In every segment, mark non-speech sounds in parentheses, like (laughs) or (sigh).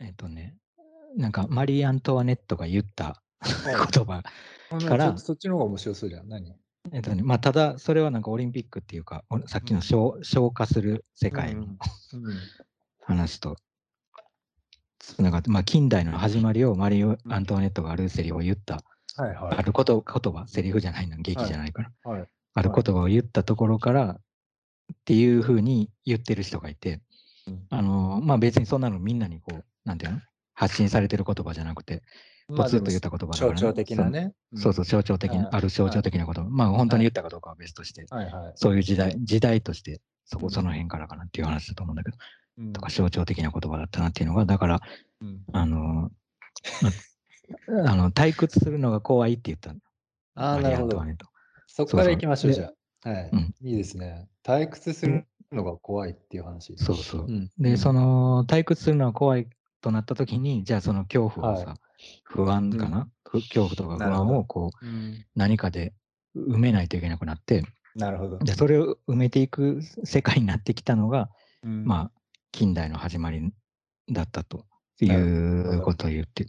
えっとね、なんかマリー・アントワネットが言ったはい。言葉からあなちょっとそっちの方が面白そうじゃん。何？えっとね、まあ、ただ、それはなんかオリンピックっていうか、おさっきの消消化する世界のうんうん話とつながって、まあ、近代の始まりをマリー・アントワネットがあるセリフを言った、はいはい。あること言葉、セリフじゃないの、劇じゃないから、はい。ある言葉を言ったところからっていうふうに言ってる人がいて、うん。あのまあ、別にそんなのみんなにこう、なんていうの？発信されてる言葉じゃなくて、ポツッと言った言葉だから、象徴的なね。そうそう、象徴的な、はいある象徴的なこと、まあ本当に言ったかどうかは別として、はいはい。そういう時代、時代として、そこ、うんその辺からかなっていう話だと思うんだけど、うんとか象徴的な言葉だったなっていうのが、だから、うんあの、ま (laughs) あの退屈するのが怖いって言ったの。ああ、マリーなるほど。そこから行きましょう、じゃあ。はいうん。いいですね。退屈するのが怖いっていう話。そうそう。うんで、その、退屈するのが怖いとなった時に、じゃあその恐怖をさ、は不安かな、ふ恐怖とか不安をこう、うん。何かで埋めないといけなくなって、なるほど。でそれを埋めていく世界になってきたのが、うん。まあ、近代の始まりだったというどことを言ってっ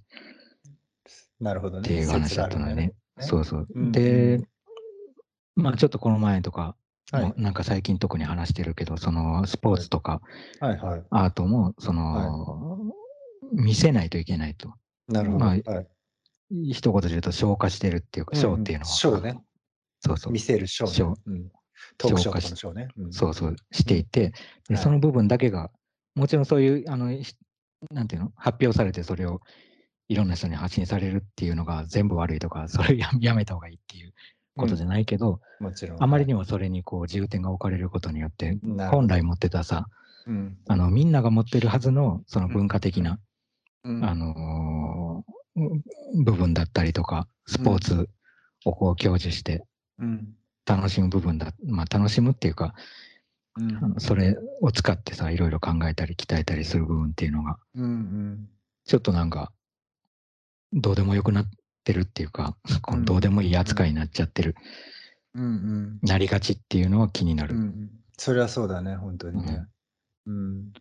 なるほどね。ていう話だったのでね。ね。そうそう。うんで、うん。まあちょっとこの前とか、はい。なんか最近特に話してるけど、そのスポーツとかはい。はい。アートも、その、見せないといけないと。なるほど。まあはい一言で言うと消化してるっていうか、ショーっていうのは。ショーね。そうそう見。せるショーね。ショーうんトークね。うんそうそう、していて、ではいその部分だけが、もちろんそういう、あの、ひなんていうの、発表されて、それをいろんな人に発信されるっていうのが全部悪いとか、それをややめた方がいいっていうことじゃないけど、もちろん。あまりにもそれにこう重点が置かれることによって、本来持ってたさ、うんあの、みんなが持ってるはずの、その文化的な、うん。あのー部分だったりとか、スポーツをこう享受してうん。楽しむ部分だ、まあ楽しむっていうか、うん。あのそれを使ってさ、いろいろ考えたり鍛えたりする部分っていうのが、うんうん。ちょっとなんか、どうでもよくなってるっていうか、このどうでもいい扱いになっちゃってる、うんうん。なりがちっていうのは気になる。うんうん。それはそうだね、本当にね。うん。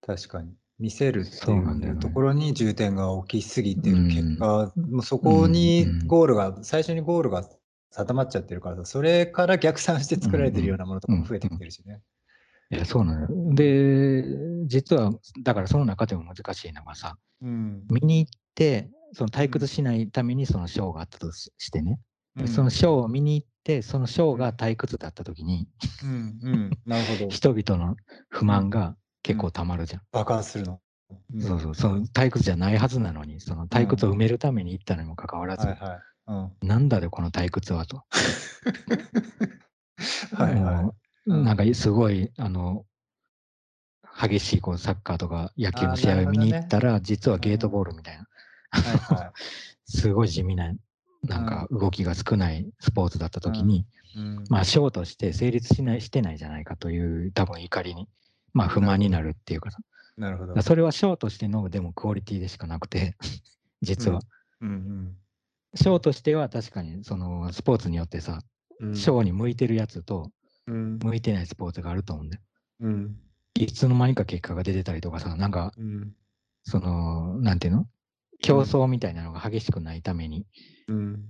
確かに。見せるっていうところに重点が置きすぎてる結果、もうそこにうんうんゴールが、最初にゴールが定まっちゃってるからさ、それから逆算して作られてるようなものとかも増えてきてるしね。いや、そうなのよ。で、実は、だからその中でも難しいのがさ、うん。見に行って、その退屈しないためにそのショーがあったとししてね、でそのショーを見に行って、そのショーが退屈だった時に、うんうん。なるほど。(laughs) 人々の不満が結構たまるじゃん。爆発するの。うんそうそう、その退屈じゃないはずなのに、その退屈を埋めるために行ったのにもかかわらず、はいはい。うん。なんだよ、この退屈はと。(laughs) はいはい。もうなんかすごい、あの、激しいこうサッカーとか野球の試合を見に行ったら、実はゲートボールみたいな、はいはい。(laughs) すごい地味な、なんか動きが少ないスポーツだった時に、うんまあ、ショーとして成立しない、してないじゃないかという、多分怒りに、まあ、不満になるっていうかさ、なるほど。それはショーとしての、でもクオリティでしかなくて、(laughs) 実は。うんショーとしては確かに、そのスポーツによってさ、うん。ショーに向いてるやつと、うん。向いてないスポーツがあると思うんだよ。うん。いつの間にか結果が出てたりとかさ、なんか、うん。その、なんていうの？競争みたいなのが激しくないために、うん。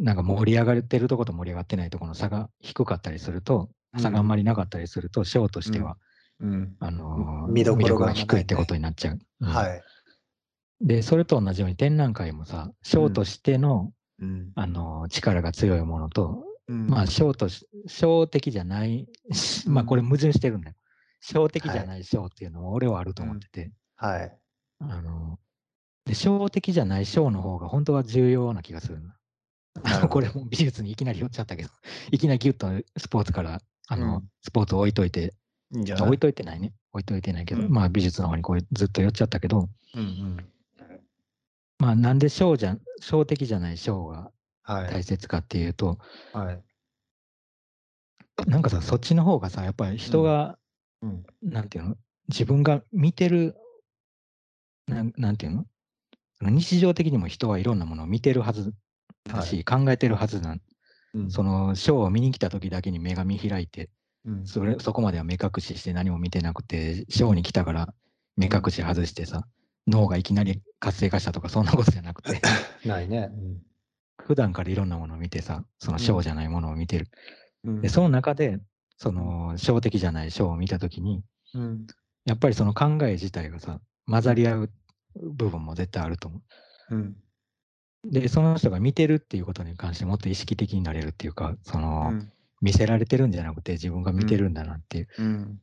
なんか盛り上がってるとこと盛り上がってないところの差が低かったりすると、差があんまりなかったりすると、ショーとしては、うん。あのー見どころが魅力が低いってことになっちゃう。うんはい。で、それと同じように展覧会もさ、ショーとしての、うん。あのー力が強いものと、うんまあ、ショーとし、ショー的じゃない、まあ、これ矛盾してるんだよ。ショー的じゃないショーっていうのも俺はあると思ってて、はい。あのーで、ショー的じゃないショーの方が本当は重要な気がする (laughs) これも美術にいきなり寄っちゃったけど、いきなりギュッとスポーツから、あの、うんスポーツを置いといて、いいんじゃない？置いといてないね。置いといてないけど、うんまあ美術の方にこうずっと寄っちゃったけど、うんうん。まあなんでショーじゃん、ショー的じゃないショーがはい。大切かっていうと、はい。なんかさ、そっちの方がさ、やっぱり人が、うん。なんていうの、自分が見てる、なんなんていうの？日常的にも人はいろんなものを見てるはずだし、考えてるはずなん。うんそのショーを見に来た時だけに目が見開いて、うん。それそこまでは目隠しして何も見てなくて、ショーに来たから目隠し外してさ、脳がいきなり活性化したとか、そんなことじゃなくて、(laughs) ないね。うん。普段からいろんなものを見てさ、その小じゃないものを見てる。うん。で、その中で、その小的じゃない小を見たときに、うん。やっぱりその考え自体がさ、混ざり合う部分も絶対あると思う。ん。う。で、その人が見てるっていうことに関してもっと意識的になれるっていうか、その、うん見せられてるんじゃなくて自分が見てるんだなっていううん。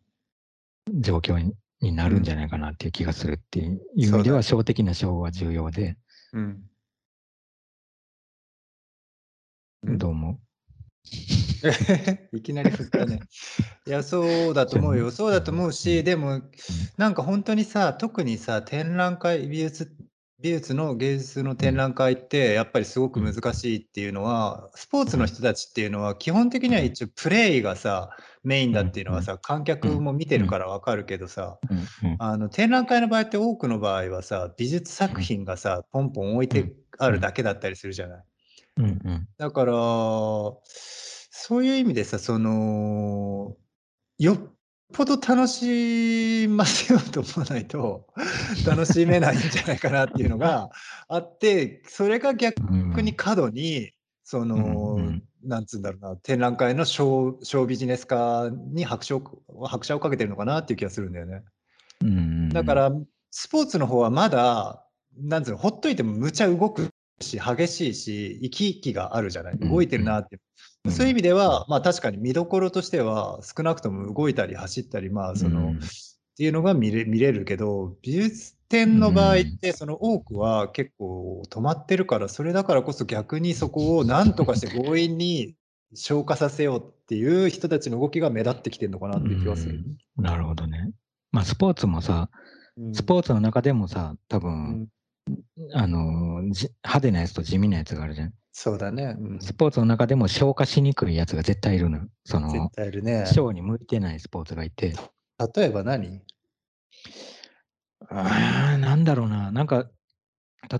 状況にになるんじゃないかなっていう気がするっていう意味では、小的な小は重要で、うん。どう思 (laughs) いきなり振ったね。(laughs) いや、そうだと思うよ。そうだと思うし、でも、なんか本当にさ、特にさ、展覧会、美術美術の芸術の展覧会って、やっぱりすごく難しいっていうのは、スポーツの人たちっていうのは、基本的には一応プレイがさ、メインだっていうのはさ、観客も見てるからわかるけどさ、あの展覧会の場合って多くの場合はさ、美術作品がさ、ポンポン置いてあるだけだったりするじゃない。だから、そういう意味でさ、その、よっぽど楽しませようと思わないと、(laughs) 楽しめないんじゃないかなっていうのがあって、それが逆うん。に過度に、その、なんつうんだろうな、展覧会のショーショービジネス化に拍車を拍車をかけてるのかなっていう気がするんだよね。だから、スポーツの方はまだ、なんつうの、ほっといてもむちゃ動くし、激しいし、生き生きがあるじゃない。うん動いてるなって。うんそういう意味では、まあ確かに見どころとしては、少なくとも動いたり走ったり、まあその、うんっていうのが見れ見れるけど、美術展の場合って、その多くは結構止まってるから、それだからこそ逆にそこを何とかして強引に消化させようっていう人たちの動きが目立ってきてるのかなっていう気がする。うんなるほどね。まあ、スポーツもさ、うんスポーツの中でもさ、多う分、んあの、じ派手なやつと地味なやつがあるじゃん。そうだね。うんスポーツの中でも消化しにくいやつが絶対いるのよ。そ絶の、対いるね。ショーに向いてないスポーツがいて、例えば何？あーなんだろうな、なんか、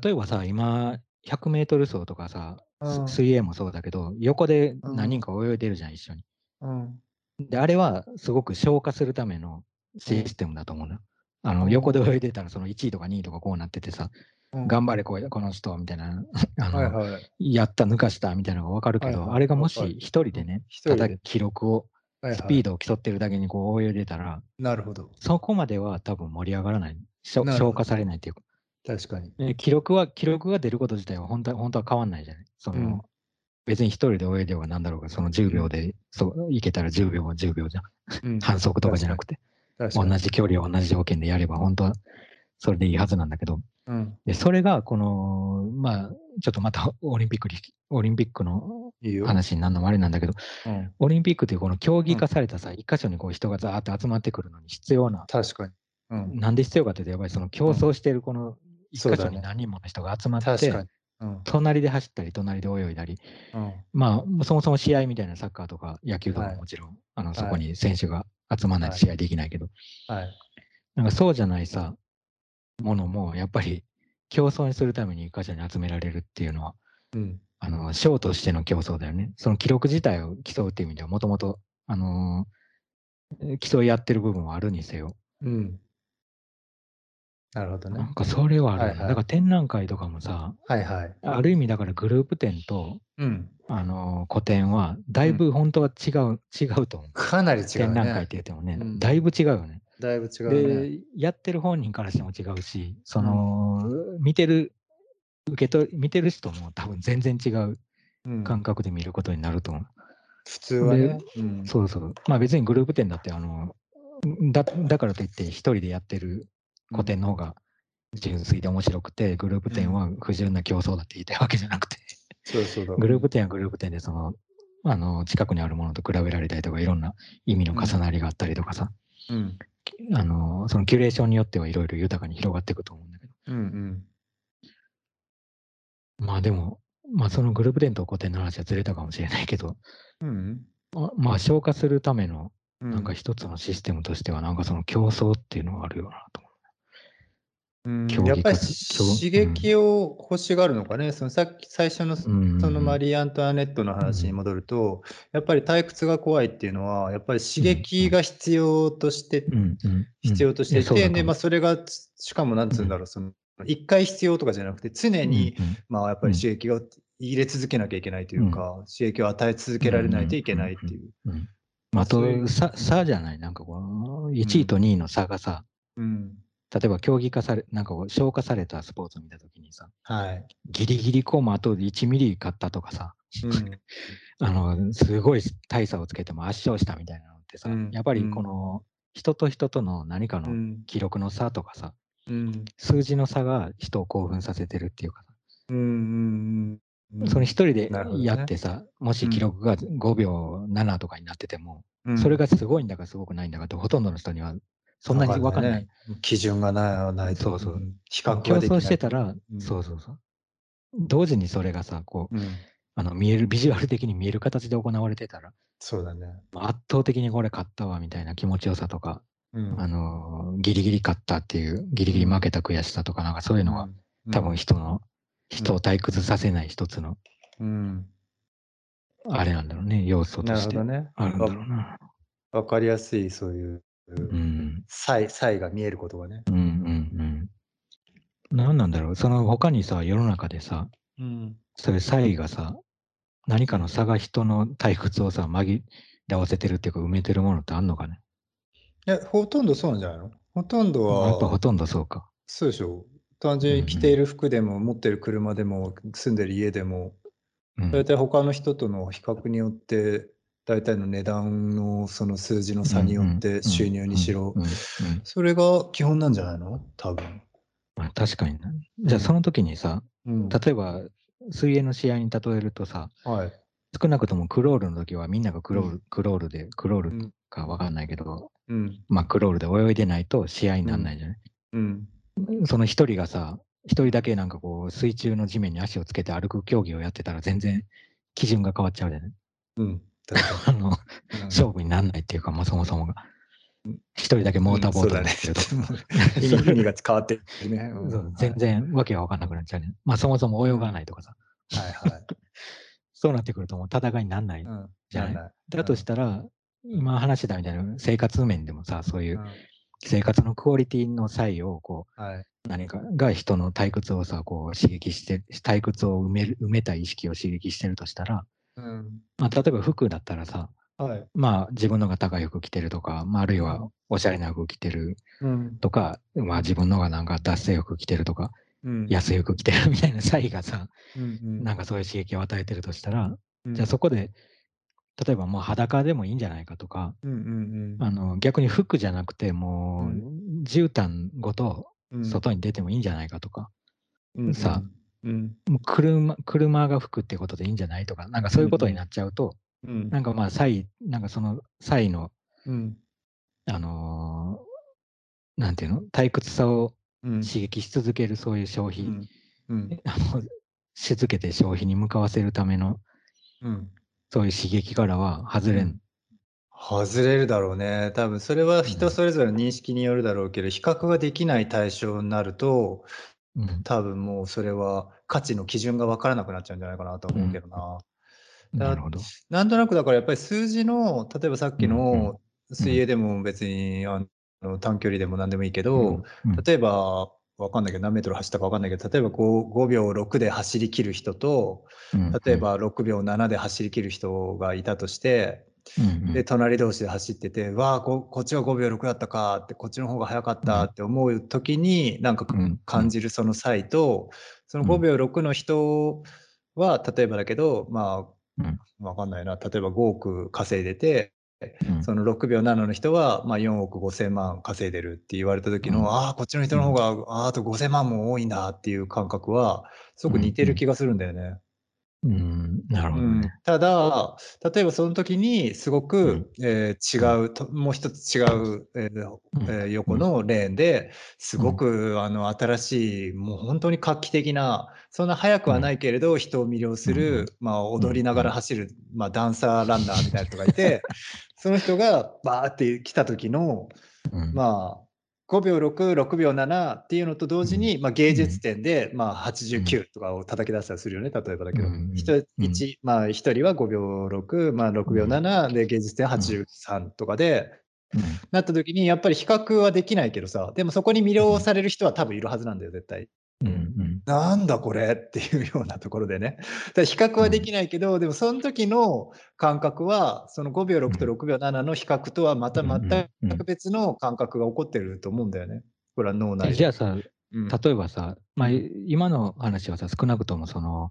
例えばさ、今、100メートル走とかさ、すうん水泳もそうだけど、横でうん何人か泳いでるじゃん、一緒に。うん。で、あれはすごく消化するためのシステムだと思うな。あの、うん横で泳いでたら、その1位とか2位とかこうなっててさ、うん頑張れこうこの人みたいな、(laughs) あの、はいはい。やった、抜かしたみたいなのが分かるけど、はいはいあれがもしわかる一人でね、一人でただ記録を、はいはいスピードを競ってるだけにこう泳いでたら、なるほど。そこまでは多分盛り上がらない。消化されないっていうか。確かに。で記録は、記録が出ること自体は本当は本当は変わんないじゃない。その、うん別に一人で泳いではなんだろうが、その10秒で、そう、いけたら10秒は10秒じゃん。うん (laughs) 反則とかじゃなくて、同じ距離を同じ条件でやれば、本当はそれでいいはずなんだけど、うん。で、それが、この、まあ、ちょっとまたオリンピックに、オリンピックの。話になるのもあれなんだけど、うん。オリンピックっていうこの競技化されたさ、一箇所にこう人がザーッと集まってくるのに必要な、確かに。うん。なんで必要かというと、やっぱりその競争しているこの一箇所に何人もの人が集まって、確かに。うん。隣で走ったり、隣で泳いだり、うん。まあ、そもそも試合みたいなサッカーとか野球とかはいももちろん、あのいそこに選手が集まらないと試合できないけど、はい。なんかそうじゃないさ、ものも、やっぱり競争にするために一箇所に集められるっていうのは、うん。あの、ショーとしての競争だよね。その記録自体を競うっていう意味では、もともと、あのー競い合ってる部分はあるにせよ。うん。なるほどねなん。かそれはあるはいはいだから展覧会とかもさ、はいはい。ある意味だからグループ展と、うん。あのー個展は、だいぶ本当は違う、違うと思う。かなり違う展覧会っね。て言ってもね、うんだいぶ違うよね。だいぶ違うね。で、やってる本人からしても違うし、その、見てる、受け取り、見てる人も多分全然違ううん感覚で見ることになると思う。普通はね。うんそうそう。まあ別にグループ展だって、あの、だだからといって一人でやってる個展の方が純粋で面白くて、グループ展は不純な競争だって言いたいわけじゃなくて、そうそうだ。グループ展はグループ展でその、あの、近くにあるものと比べられたりとか、いろんな意味の重なりがあったりとかさ、うん。あの、そのキュレーションによってはいろいろ豊かに広がっていくと思うんだけど、うんうん。まあでも、まあそのグループ展と個展の話はずれたかもしれないけど、うん。ままあ消化するためのうんなん。か一つのシステムとしては、なんかその競争っていうのがあるよなと思うん、やっぱり競刺激を欲しがるのかね、そのさっき最初のそうんのマリー・アントワネットの話に戻ると、やっぱり退屈が怖いっていうのは、やっぱり刺激が必要として、うんうんうん。必要としていて、で、いやそうだと思う。まあ、それが、しかもなんつうんだろう、その、一回必要とかじゃなくて、常に、うんうんまあ、やっぱり刺激を入れ続けなきゃいけないというか、刺激を与え続けられないといけないっていう。うんまあ、と、差差じゃない？なんかこの、1位と2位の差がさ、うん。例えば競技化され、なんかこう消化されたスポーツを見たときにさ、はい。ギリギリこう、まあ、あと1ミリ勝ったとかさ、うん。(laughs) あの、すごい大差をつけても圧勝したみたいなのってさ、うんやっぱりこの、人と人との何かのうん。記録の差とかさ、うん。数字の差が人を興奮させてるっていうかさ、うん。うん。うん。その一人でやってさ、もし記録が5秒7とかになってても、うんそれがすごいんだかすごくないんだかってほとんどの人にはそんなに分かんない。ね。そ基準がないないと。そうそうん比較競。争してたら、うんそうそうそう。同時にそれがさ、こう、うん。あの見える、ビジュアル的に見える形で行われてたら、そうだね。圧倒的にこれ勝ったわみたいな気持ちよさとか、うん。あのーギリギリ勝ったっていう、ギリギリ負けた悔しさとか、なんかそういうのは、うん多分、人の、人を退屈させない一つの、うん。あれなんだろうね、要素としてなるほど。ね。あるんだろうな。わかりやすい、そういう、うん。差異、差異が見えることがね。うんうんうん。何なんだろう、その他にさ、世の中でさ、うん。そういう差異がさ、何かの差が人の退屈をさ、紛らわせてるっていうか、埋めてるものってあんのかね？いや、ほとんどそうなんじゃないの？ほとんどは、やっぱほとんどそうか。そうでしょ。単純に着ている服でも、持ってる車でも、住んでる家でも、うん大体他の人との比較によって、大体の値段のその数字の差によって収入にしろそれが基本なんじゃないの？多分。まあ、確かにな。じゃあその時にさ、うん。例えば水泳の試合に例えるとさ、はい。少なくともクロールの時はみんながクロール、うクロールで、クロールうん。かわかんないけど、うん。まあクロールで泳いでないと試合にならないじゃない、うん。その一人がさ、一人だけなんかこう水中の地面に足をつけて歩く競技をやってたら全然基準が変わっちゃうじゃない？うん。(laughs) あの、に。勝負にならないっていうか、まあそもそもがうん。一人だけモーターボートうんに乗ってると。そうだね。(laughs) 意味が変わってるね。うん全然わけが分かんなくなっちゃうね。まあそもそも泳がないとかさ。はいはい。(laughs) そうなってくるともう戦いにならない。うん。じゃない？なんだだとしたら、今話してたみたいな生活面でもさ、そういううん生活のクオリティの際をこはい。う何かが人の退屈をさ、こう刺激して、退屈を埋める埋めた意識を刺激してるとしたら、うん。まあ、例えば服だったらさ、はい。まあ自分のが高い服着てるとか、まあ、あるいはうんおしゃれな服着てるうん。とか、まあ自分のがなんか脱製服着てるとか、うん。安い服着てるみたいな差異がさ、うんうん。なんかそういう刺激を与えてるとしたら、うんじゃあそこで、例えばもう裸でもいいんじゃないかとか、うんうんあの逆に服じゃなくて、もう絨毯ごとうん。外に出てもいいんじゃないかとか、うんさ。うん。もう車車が服ってことでいいんじゃないとか、なんかそういうことになっちゃうと、うん。なんかまあ、差異、なんかその差異の、うん。あのーなんていうの、退屈さをうん。刺激し続けるそういう消費、うん。うん。あのし続けて消費に向かわせるための、うん。そういう刺激からは外れん。外れるだろうね。多分それは人うんそれぞれの認識によるだろうけど、比較ができない対象になると、うん。多分もうそれは価値の基準が分からなくなっちゃうんじゃないかなと思うけどな。だなるほど。なんとなくだからやっぱり数字の、例えばさっきうん。の水泳でも別にあの短距離でも何でもいいけど、うん。うん。例えばわかんないけど何メートル走ったかわかんないけど、例えば 5, 5秒6で走り切る人と、うん。例え、ば6秒7で走り切る人がいたとして、うんうん。で、隣同士で走ってて、わあこ、こっちは5秒6だったかって、こっちの方が速かったって思うときに、なんかうん感じるその際と、その5秒6の人は、例えばだけど、まうん。あ、わかんないな、例えば5億稼いでて、うん。その6秒7の人は、まあ、4億5千万稼いでるって言われた時の、うん。ああ、こっちの人の方が、あーあと5千万も多いんだっていう感覚は、すごく似てる気がするんだよね。うん、なるほうん。どね。ただ、例えばその時にすごく、うん。えー違うと、もう一つ違う、えー横のレーンですごく、あの新しい、もう本当に画期的な、そんな速くはないけれど、人を魅了する、うんまあ、踊りながら走る、まあ、ダンサーランナーみたいな人がいて、(laughs) その人がバーって来た時の、うん。まあ、5秒6、6秒7っていうのと同時に、まあ、芸術点で、まあ、89とかを叩き出したりするよね、例えばだけど、うん1うん。一まあ、1人は5秒6、まあ、6秒7で芸術点83とかで、うん。なった時にやっぱり比較はできないけどさでもそこに魅了される人は多分いるはずなんだよ絶対。うんうんなんだこれっていうようなところでね。比較はできないけど、でもその時の感覚は、その5秒6と6秒7の比較とはまた全く別の感覚が起こってると思うんだよね。これは脳内で。じゃあさ、うん例えばさ、まあ、うん今の話はさ、少なくともその、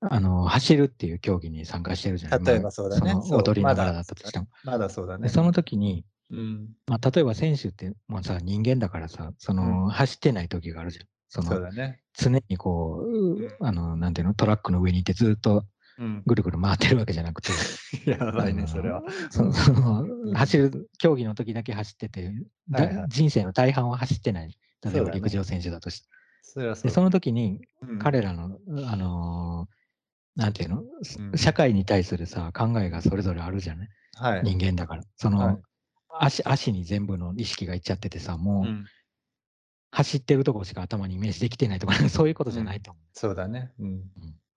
あの走るっていう競技に参加してるじゃない例えばそうだね踊りながらだったとしても。まだそうだね。でその時に、うん、まあ、例えば選手ってもうさ、人間だからさ、その、走ってない時があるじゃん。そのそうだね。常にこう、あの、なんていうの、トラックの上にいてずっとうん、ぐるぐる回ってるわけじゃなくて、(laughs) やばいね、それは。そのその走る、競技の時だけ走ってて、だはいはい人生の大半は走ってない。例そうだねえば陸上選手だとして。それはそうでその時にうん彼らの、あのーなんていうの、うん社会に対するさ、考えがそれぞれあるじゃない？はい。人間だから。その、はい足、足に全部の意識がいっちゃっててさ、もう、うん走ってるとこしか頭にイメージできてないとか、(laughs) そういうことじゃないと思う。そうだね。うん。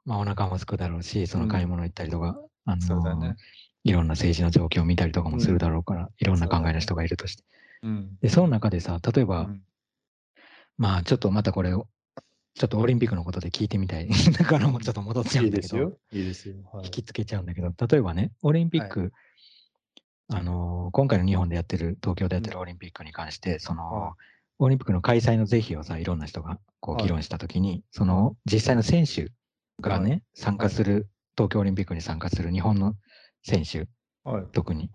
まあ、お腹もすくだろうし、その買い物行ったりとか、あのーそうだね。いろんな政治の状況を見たりとかもするだろうから、いろんな考えの人がいるとして。うん。で、その中でさ、例えば、うんまあ、ちょっとまたこれを、ちょっとオリンピックのことで聞いてみたい。だからもうちょっと戻っちゃういいんだけど、ですよ。いいですよ。はい引きつけちゃうんだけど、例えばね、オリンピック、あのー今回の日本でやってる、東京でやってるオリンピックに関して、その、はいオリンピックの開催の是非をさ、いろんな人がこうはい議論したときに、その実際の選手がね、はい参加する、東京オリンピックに参加する日本の選手、はい。特に、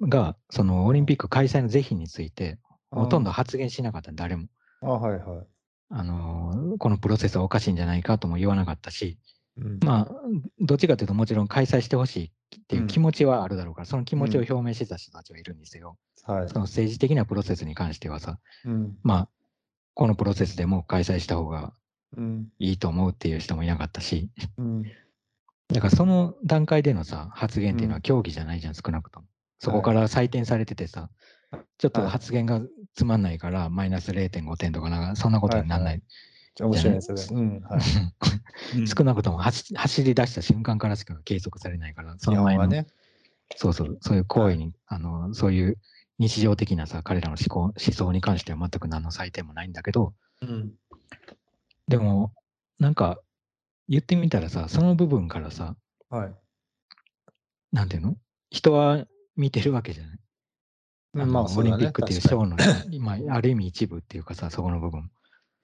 が、そのオリンピック開催の是非について、ほとんど発言しなかった、誰も。あ、はいはい。あのーこのプロセスはおかしいんじゃないかとも言わなかったし、うんまあ、どっちかというと、もちろん開催してほしいっていう気持ちはあるだろうから、その気持ちを表明してた人たちはいるんですよ。はいそ。の政治的なプロセスに関してはさ、うん。まあ、このプロセスでもう開催した方がうん。いいと思うっていう人もいなかったし、うん。だからその段階でのさ、発言っていうのは競技じゃないじゃん、少なくとも。そこから採点されててさ、ちょっとはい発言がつまんないから、マイナス0.5点とかなんか、そんなことにならない。はい面白いね、それ。うん。はい。うん少なくとも走走り出した瞬間からしか計測されないから、そ日の前の、ね。そうそう、そういう行為に、あの、そういう日常的なさ、彼らの思考、思想に関しては全く何の採点もないんだけど、うん。でも、なんか、言ってみたらさ、その部分からさ、はい。なんていうの？人は見てるわけじゃない？まあ、オリンピックっていうショーの、まあ、ある意味一部っていうかさ、そこの部分。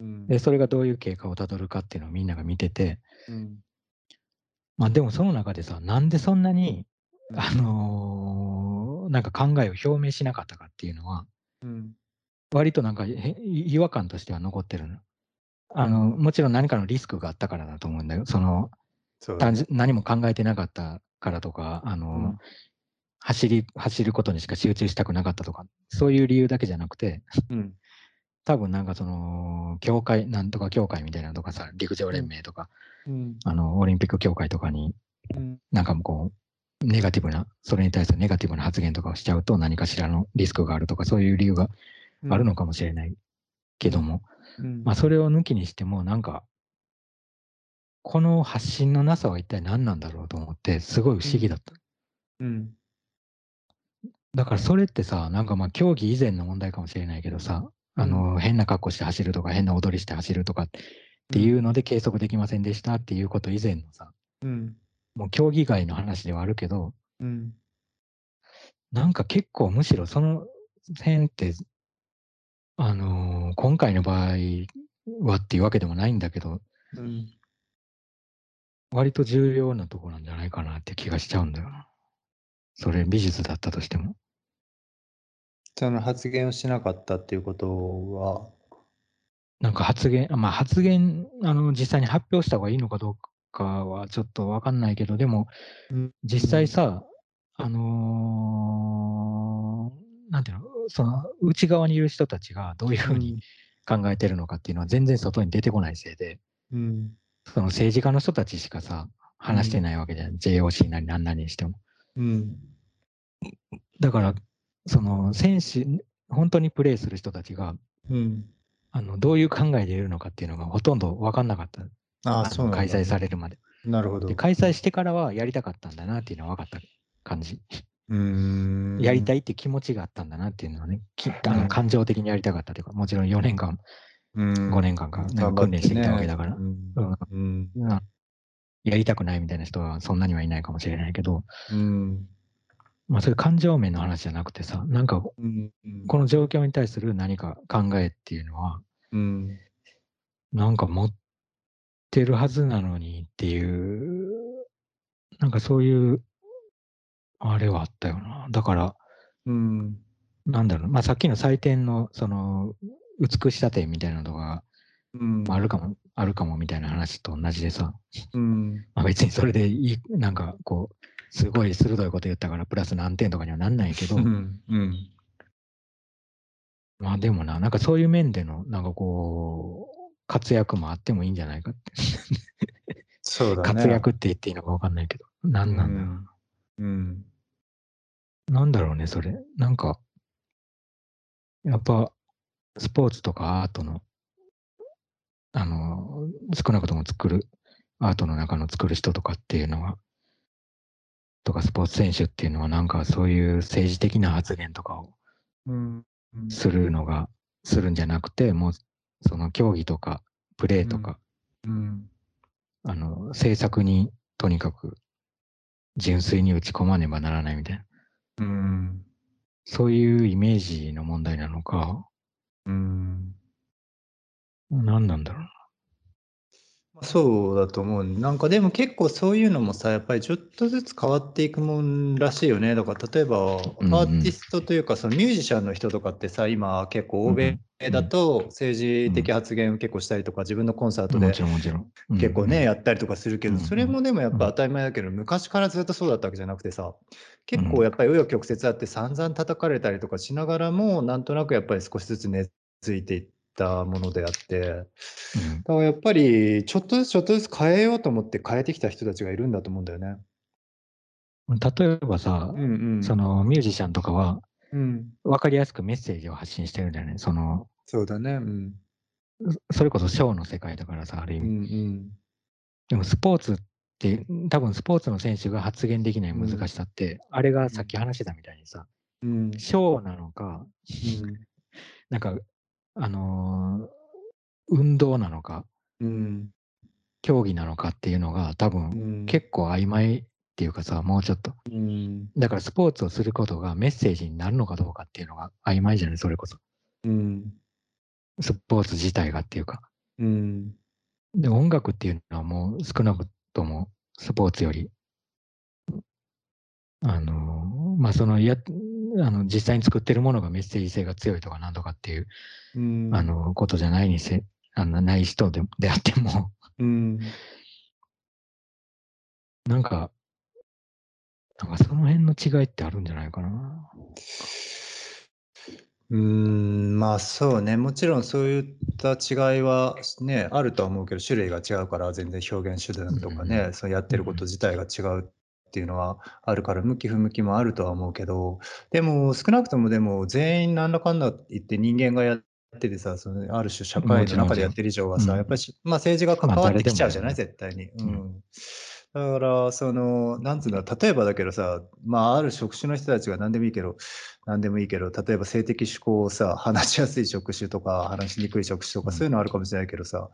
うん。で、それがどういう経過をたどるかっていうのをみんなが見てて、うん。まあでもその中でさ、なんでそんなに、うん。あのーなんか考えを表明しなかったかっていうのは、うん。割となんかへ違和感としては残ってるの。あの、もちろん何かのリスクがあったからだと思うんだよ。その、そうだね。単純何も考えてなかったからとか、あの、うん走り、走ることにしか集中したくなかったとか、そういう理由だけじゃなくて、うん多分なんかその、協会、なんとか協会みたいなのとかさ、陸上連盟とか、うん。あの、オリンピック協会とかに、うん。なんかもうこう、ネガティブな、それに対するネガティブな発言とかをしちゃうと何かしらのリスクがあるとか、そういう理由があるのかもしれないけども、うん。まあそれを抜きにしても、なんか、この発信のなさは一体何なんだろうと思って、すごい不思議だった。うん。だからそれってさ、なんかまあ競技以前の問題かもしれないけどさ、あの、変な格好して走るとか、変な踊りして走るとかっていうので計測できませんでしたっていうこと以前のさ、うん。もう競技外の話ではあるけど、うん。なんか結構むしろその辺って、あのー今回の場合はっていうわけでもないんだけど、うん。割と重要なとこなんじゃないかなって気がしちゃうんだよな。それ美術だったとしても。その発言をしなかったっていうことは、なんか発言、まあ発言、あの、実際に発表した方がいいのかどうかはちょっとわかんないけど、でもうん、実際さ、あのーなんていうの、その内側にいる人たちがどういうふうに考えてるのかっていうのは全然外に出てこないせいで、うん。その政治家の人たちしかさ、話してないわけじゃん。JOC なり何なりにしても。うん。だから、その選手、本当にプレイする人たちが、うん。あのどういう考えでいるのかっていうのがほとんど分かんなかった。あそうなんだ開催されるまで。なるほど。で、開催してからはやりたかったんだなっていうのは分かった感じ。うーん。やりたいって気持ちがあったんだなっていうのはね、きあうんの感情的にやりたかったというか、もちろん4年間、うん、5年間かなんか訓練してきたわけだから。うんやりたくないみたいな人はそんなにはいないかもしれないけど、うん。まあ、そういう感情面の話じゃなくてさ、なんかうん。この状況に対する何か考えっていうのは、うん。なんか持ってるはずなのにっていう、なんかそういう、あれはあったよな。だから、うん。なんだろう、まあ、さっきの採点の、その、美しさ点みたいなのが、うん。まあ、あるかも、あるかもみたいな話と同じでさ、うん。まあ、別にそれでいい、なんかこう、すごい鋭いこと言ったから、プラス何点とかにはなんないけど、うん。うん。まあでもな、なんかそういう面での、なんかこう、活躍もあってもいいんじゃないかって。そうだね。活躍って言っていいのかわかんないけど、なんなんだろう。うん。なんだろうね、それ。なんか、やっぱ、スポーツとかアートの、あの、少なくとも作る、アートの中の作る人とかっていうのは、とかスポーツ選手っていうのは、なんかそういう政治的な発言とかをうん。するのが、するんじゃなくて、もう、その競技とか、プレーとか、うん。あの、政策にとにかく純粋に打ち込まねばならないみたいな、うん。そういうイメージの問題なのか、うん。何なんだろうな。そうだと思う。なんかでも結構そういうのもさ、やっぱりちょっとずつ変わっていくもんらしいよね。だから例えばアーティストというかそのミュージシャンの人とかってさ、今結構欧米だと政治的発言を結構したりとか、自分のコンサートもでちろんもちろん。うん。結構ね、やったりとかするけど、それもでもやっうん。ぱ当たり前だけど、昔からずっとそうだったわけじゃなくてさ、結うん。構やっぱり紆余曲折あって散々叩かれたりとかしながらも、なんとなくやっぱり少しずつ根付いていったものであって、うんだからやっぱりちょっとずつちょっとずつ変えようと思って変えてきた人たちがいるんだと思うんだよね。例えばさ、うんうん。そのミュージシャンとかはうん。分かりやすくメッセージを発信してるんだよね。その、そうだね。うん。それこそショーの世界だからさ、ある意う味。んでもスポーツって、多分スポーツの選手が発言できない難しさって、あれがさっき話してたみたいにさ、うん。うん。ショーなのか、なんか、あのー運動なのか、うん。競技なのかっていうのが多う分ん。結構曖昧っていうかさ、もうちょっと。うん。だからスポーツをすることがメッセージになるのかどうかっていうのが曖昧じゃない、それこそ。うん。スポーツ自体がっていうか。うん。で、音楽っていうのはもう少なくともスポーツより、あの、まあ、そのや、あの、実際に作ってるものがメッセージ性が強いとかなんとかっていう、うん。あ、の、ことじゃないにせ、あの、ない人でであっても、うん。なんか、なんかその辺の違いってあるんじゃないかな。うーん、まあそうね、もちろんそういった違いはね、あるとは思うけど、種類が違うから全然表現手段とかうんね、そのやってること自体が違うっていうのはあるから、向き不向きもあるとは思うけど、でも少なくともでも全員なんだかんだ言って人間がやっててさ、そのある種社会の中でやってる以上はさ、うん。やっぱりし、まあ政治が関まあわってきちゃうじゃない、誰絶対に。ううん。ん。だから、その、なんつうんだ、例えばだけどさ、まあ、ある職種の人たちが何でもいいけど、何でもいいけど、例えば性的指向をさ、話しやすい職種とか、話しにくい職種とか、うん。そういうのあるかもしれないけどさ、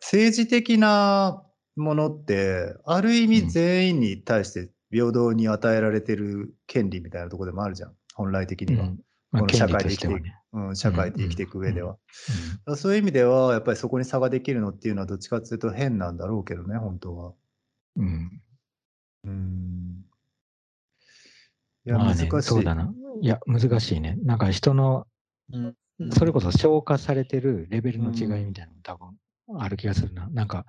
政治的なものって、ある意味うん。全員に対して平等に与えられてる権利みたいなところでもあるじゃん、本来的には。うんまあ、この社会で生きていくね。うん、社会で生きていく上では。うんだからそういう意味では、やっぱりそこに差ができるのっていうのは、どっちかっていうと変なんだろうけどね、本当は。うん。うん。いや、まあね、難しい。そうだな。いや、難しいね。なんか人の、うん。それこそ消化されてるレベルの違いみたいなのも多分ある気がするな。なんか、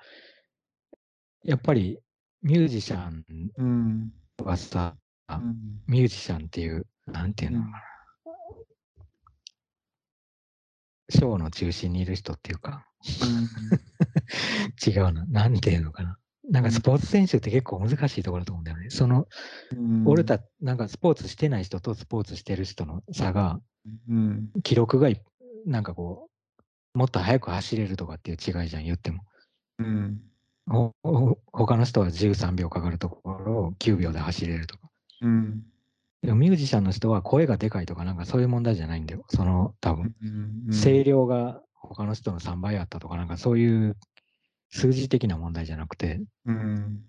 やっぱりミュージシャンうん。はさ、うん。ミュージシャンっていう、なんていうのかな。ショーの中心にいる人っていうか、違うな。なんていうのかな。なんかスポーツ選手って結構難しいところだと思うんだよね。その、うん俺た、なんかスポーツしてない人とスポーツしてる人の差が、うん。記録がいなんかこう、もっと速く走れるとかっていう違いじゃん、言っても。うん。他の人は13秒かかるところを9秒で走れるとか。うん。でもミュージシャンの人は声がでかいとかなんかそういう問題じゃないんだよ。その多分、うん。声量が他の人の3倍あったとかなんかそういう数字的な問題じゃなくて、うん。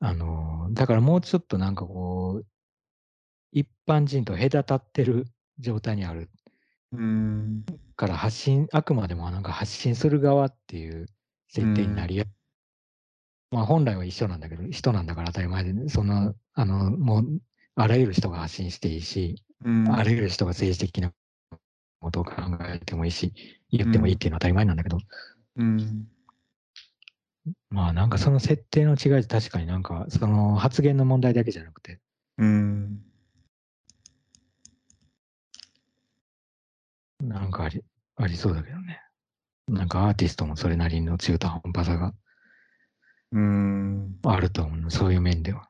あのーだからもうちょっとなんかこう、一般人と隔たってる状態にあるうん。から発信、あくまでもなんか発信する側っていう設定になりや、まあ本来は一緒なんだけど、人なんだから当たり前で、ね、その、あの、もう、あらゆる人が発信していいし、うん。あらゆる人が政治的なことを考えてもいいし、言ってもいいっていうのは当たり前なんだけど、うん。まあなんかその設定の違いって確かになんか、その発言の問題だけじゃなくて、うん。なんかあり、ありそうだけどね。なんかアーティストもそれなりの中途半端さがうん。あると思う。そういう面では。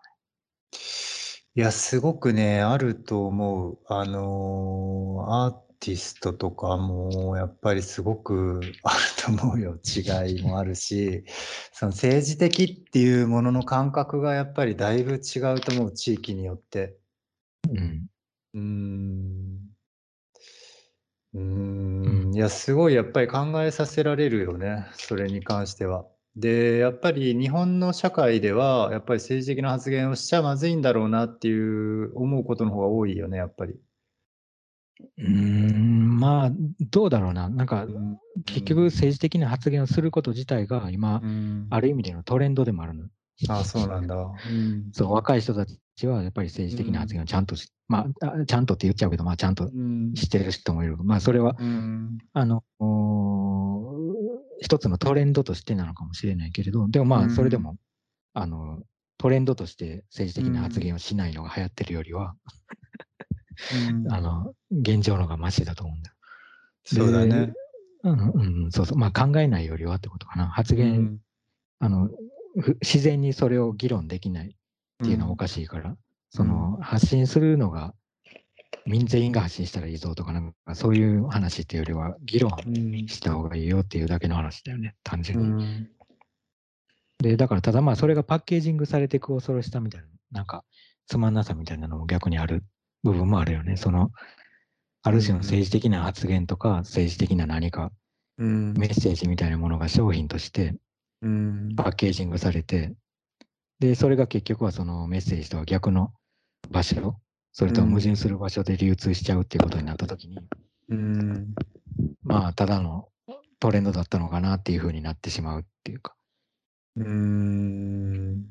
いや、すごくね、あると思う。あのーアーティストとかも、やっぱりすごく (laughs) あると思うよ。違いもあるし、その政治的っていうものの感覚がやっぱりだいぶ違うと思う、地域によって。うん。うーん。うーうんん、いや、すごいやっぱり考えさせられるよね、それに関しては。で、やっぱり日本の社会では、やっぱり政治的な発言をしちゃまずいんだろうなっていう思うことの方が多いよね、やっぱり。うーん、まあ、どうだろうな。なんかう、ん。結局政治的な発言をすること自体が今う、ん。ある意味でのトレンドでもあるの。あ、そうなんだ。うん。そう、若い人たちはやっぱり政治的な発言をちゃんとし、まああ、ちゃんとって言っちゃうけど、まあ、ちゃんとうん。してる人もいる。まあ、それは、うん。あの、一つのトレンドとしてなのかもしれないけれど、でもまあ、うんそれでも、あの、トレンドとして政治的な発言をしないのが流行ってるよりは、うん (laughs) あの、現状のがマシだと思うんだよ。そうだね。うん、うん、そうそう。まあ、考えないよりはってことかな。発う言、ん。あの、ふ自然にそれを議論できないっていうのはおうんかしいから、その、発信するのが、民全員が発信したらいいぞとか、なんかそういう話っていうよりは、議論うん。した方がいいよっていうだけの話だよね、単う純に。ん。で、だからただまあ、それがパッケージングされていく恐ろしさみたいな、なんか、つまんなさみたいなのも逆にある部分もあるよね。その、ある種の政治的な発言とか、政治的な何か、うん。メッセージみたいなものが商品としてうん。パッケージングされて、で、それが結局はそのメッセージとは逆の場所、それと矛盾する場所で流通しちゃうっていうことになったときに、うん。まあ、ただのトレンドだったのかなっていうふうになってしまうっていうか。うーん。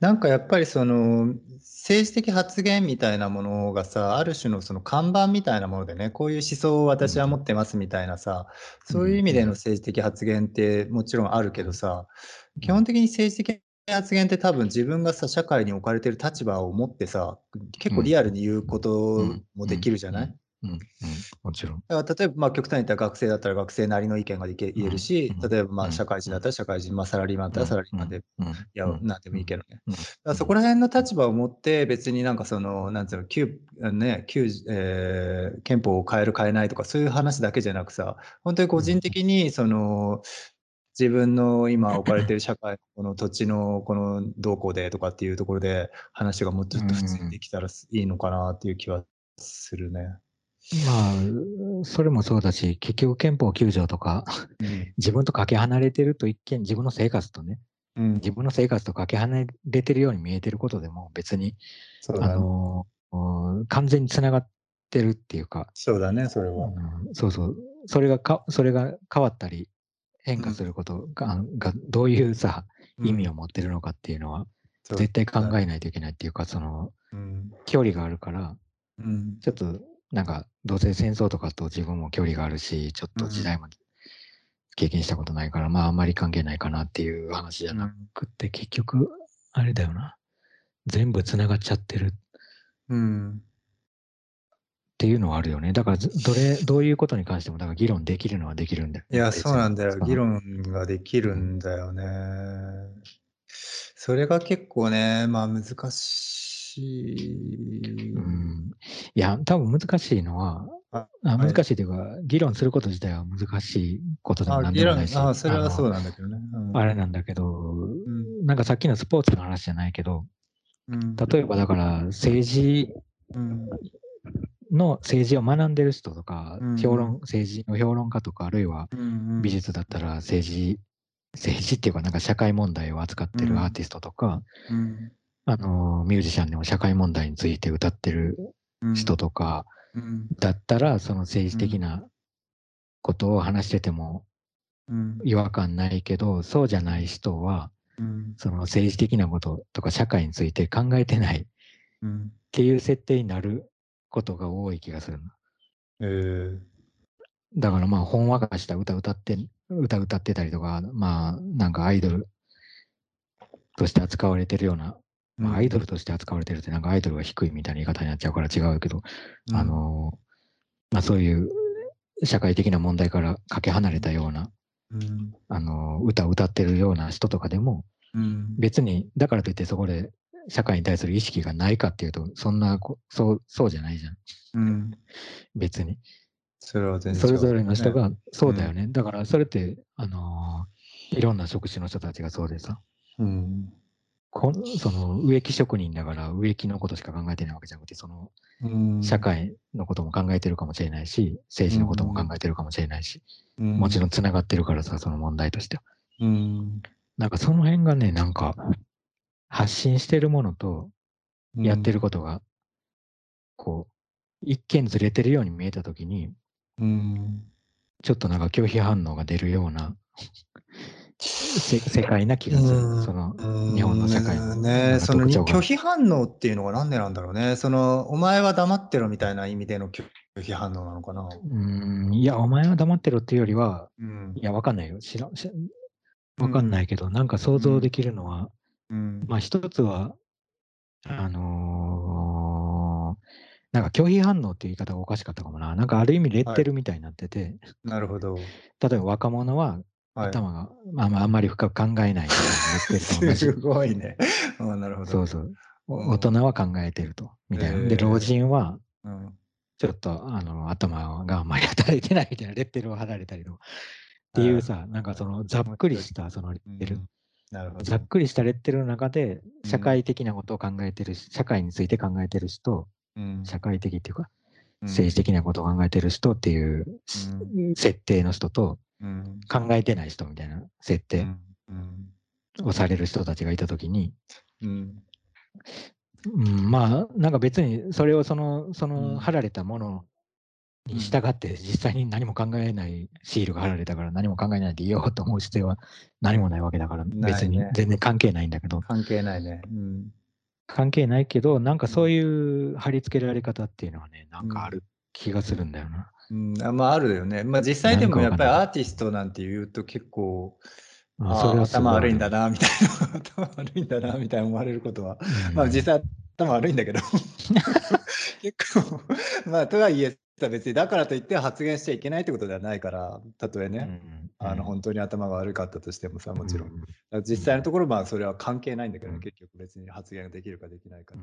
なんかやっぱりその政治的発言みたいなものがさある種のその看板みたいなものでねこういう思想を私は持ってますみたいなさそういう意味での政治的発言ってもちろんあるけどさ基本的に政治的発言って多分自分がさ社会に置かれてる立場を持ってさ結構リアルに言うこともできるじゃない、うん、うん、もちろん。だから例えばまあ極端に言ったら学生だったら学生なりの意見ができ言えるし、うん。例えばまうん。あ社会人だったら社会人、まあ、サラリーマンだったらサラリーマンで、うん、いや、うん。なん。でもいいけどね。うん。だからそこら辺の立場を持って、別になん。かその、なん。つうの、旧、ね、旧、えー憲法を変える変えないとか、そういう話だけじゃなくさ、本当に個人的に、その、自分の今置かれている社会、この土地のこのどうこうでとかっていうところで話がもうちょっと普通にできたらいいのかなっていう気はするね。まあ、それもそうだし、結局憲法9条とか、うん自分とかけ離れてると一見、自分の生活とね、うん、自分の生活とかけ離れてるように見えてることでも、別に、ね。のー完全につながってるっていうか、そうだね、それは。うんそうそう、それがか、それが変わったり、変化することが,、が (laughs) どういうさ、意味を持ってるのかっていうのは、そう。絶対考えないといけないっていうか、その、うん。距離があるから、うん。ちょっと、なんか、どうせ戦争とかと自分も距離があるし、ちょっと時代も経験したことないから、まあ、あんまり関係ないかなっていう話じゃなくて、結局、あれだよな。全部つながっちゃってる。っうんていうのはあるよね。だからず、どれ、どういうことに関しても、だから議論できるのはできるんだよね、いや、そうなんだよ。議論ができるんだよね。それが結構ね、まあ難ししい。うん。いや、多分難しいのは、あ難しいというか、議論すること自体は難しいことでもあ、議論なんでもないし、あ、それはそうあなんだけどね。うんのあれなんだけど、んなんかさっきのスポーツの話じゃないけど、うん例えばだから政治うんの政治を学んでる人とか、うん。評論、政治の評論家とか、あるいはうん美術だったら政治、政治っていうかなんか社会問題を扱ってうん。るアーティストとか、うん。あの、ミュージシャンでも社会問題について歌ってるうん人とかうん。だったら、その政治的なことを話しててもうん。違和感ないけど、そうじゃない人は、うん。その政治的なこととか社会について考えてないっうん。ていう設定になることが多い気がするの。え。ーだからまあ、ほんわかした歌歌って、歌歌ってたりとか、まあ、なんかアイドルとして扱われてるような、まあ、アイドルとして扱われてるって、なんかアイドルが低いみたいな言い方になっちゃうから違うけど、うん。あの、まあそういう社会的な問題からかけ離れたような、うん。あの、歌を歌ってるような人とかでも、うん。別に、だからといってそこで社会に対する意識がないかっていうと、そんなこ、そう、そうじゃないじゃん。うん。別に。それは全然それぞれの人が、そうだよね。だからそれって、あのーいろんな職種の人たちがそうでさ、うん。こんその植木職人だから植木のことしか考えてないわけじゃなくて、そのうん。社会のことも考えてるかもしれないし、政治のことも考えてるかもしれないし、うん。もちろんつながってるからさ、その問題としては。うん。なんかその辺がね、なんか発信してるものとやってることが、こう、一見ずれてるように見えたときに、うんちょっとなんか拒否反応が出るようなせ (laughs) 世界な気がする。その日本の社会のねその拒否反応っていうのがなんでなんだろうね。そのお前は黙ってろみたいな意味での拒否反応なのかな。うーん、いや、お前は黙ってろっていうよりは、うんいや、わかんないよ。知らわかんないけど、なんか想像できるのは、うんまあ一つは、あのーなんか拒否反応っていう言い方がおかしかったかもな。なんかある意味レッテルみたいになってて、(laughs) なるほど。例えば若者ははい、頭が、まあまああんまり深く考えない (laughs) すごいね。(laughs) あなるほど。そうそう。大人は考えてると。みたいな。で、老人は、うんちょっと、あの、頭があんまり働いてないみたいな、レッテルを貼られたりとか。っていうさ、なんかその、ざっくりした、そのレッテル。なるほど。ざっくりしたレッテルの中で、うん。社会的なことを考えてるし、社会について考えてる人、うん。社会的っていうか、うん。政治的なことを考えてる人っていう設定の人と、うん。考えてない人みたいな設定うん。うん。をされる人たちがいたときに、うん。うん、まあ、なんか別にそれをその、そうん。の貼られたものに従って実際に何も考えないシールが貼られたから何も考えないでいようと思う姿勢は何もないわけだから。別に全然関係ないんだけど、関係ないね。うん関係ないけど、なんかそういう貼り付けられ方っていうのはね、なんかある気がするんだよな。うん、あまああるよね。まあ実際でもやっぱりアーティストなんて言うと結構、まああそれ頭悪いんだなみたいな、頭悪いんだなみたいな思われることは、うん。まあ実際頭悪いんだけど、(laughs) 結構、まあとはいえさ別にだからといって発言しちゃいけないってことではないから、たとえね、うんあの本当に頭が悪かったとしてもさ、もちろん。実際のところ、まあそれは関係ないんだけど結局別に発言ができるかできないか。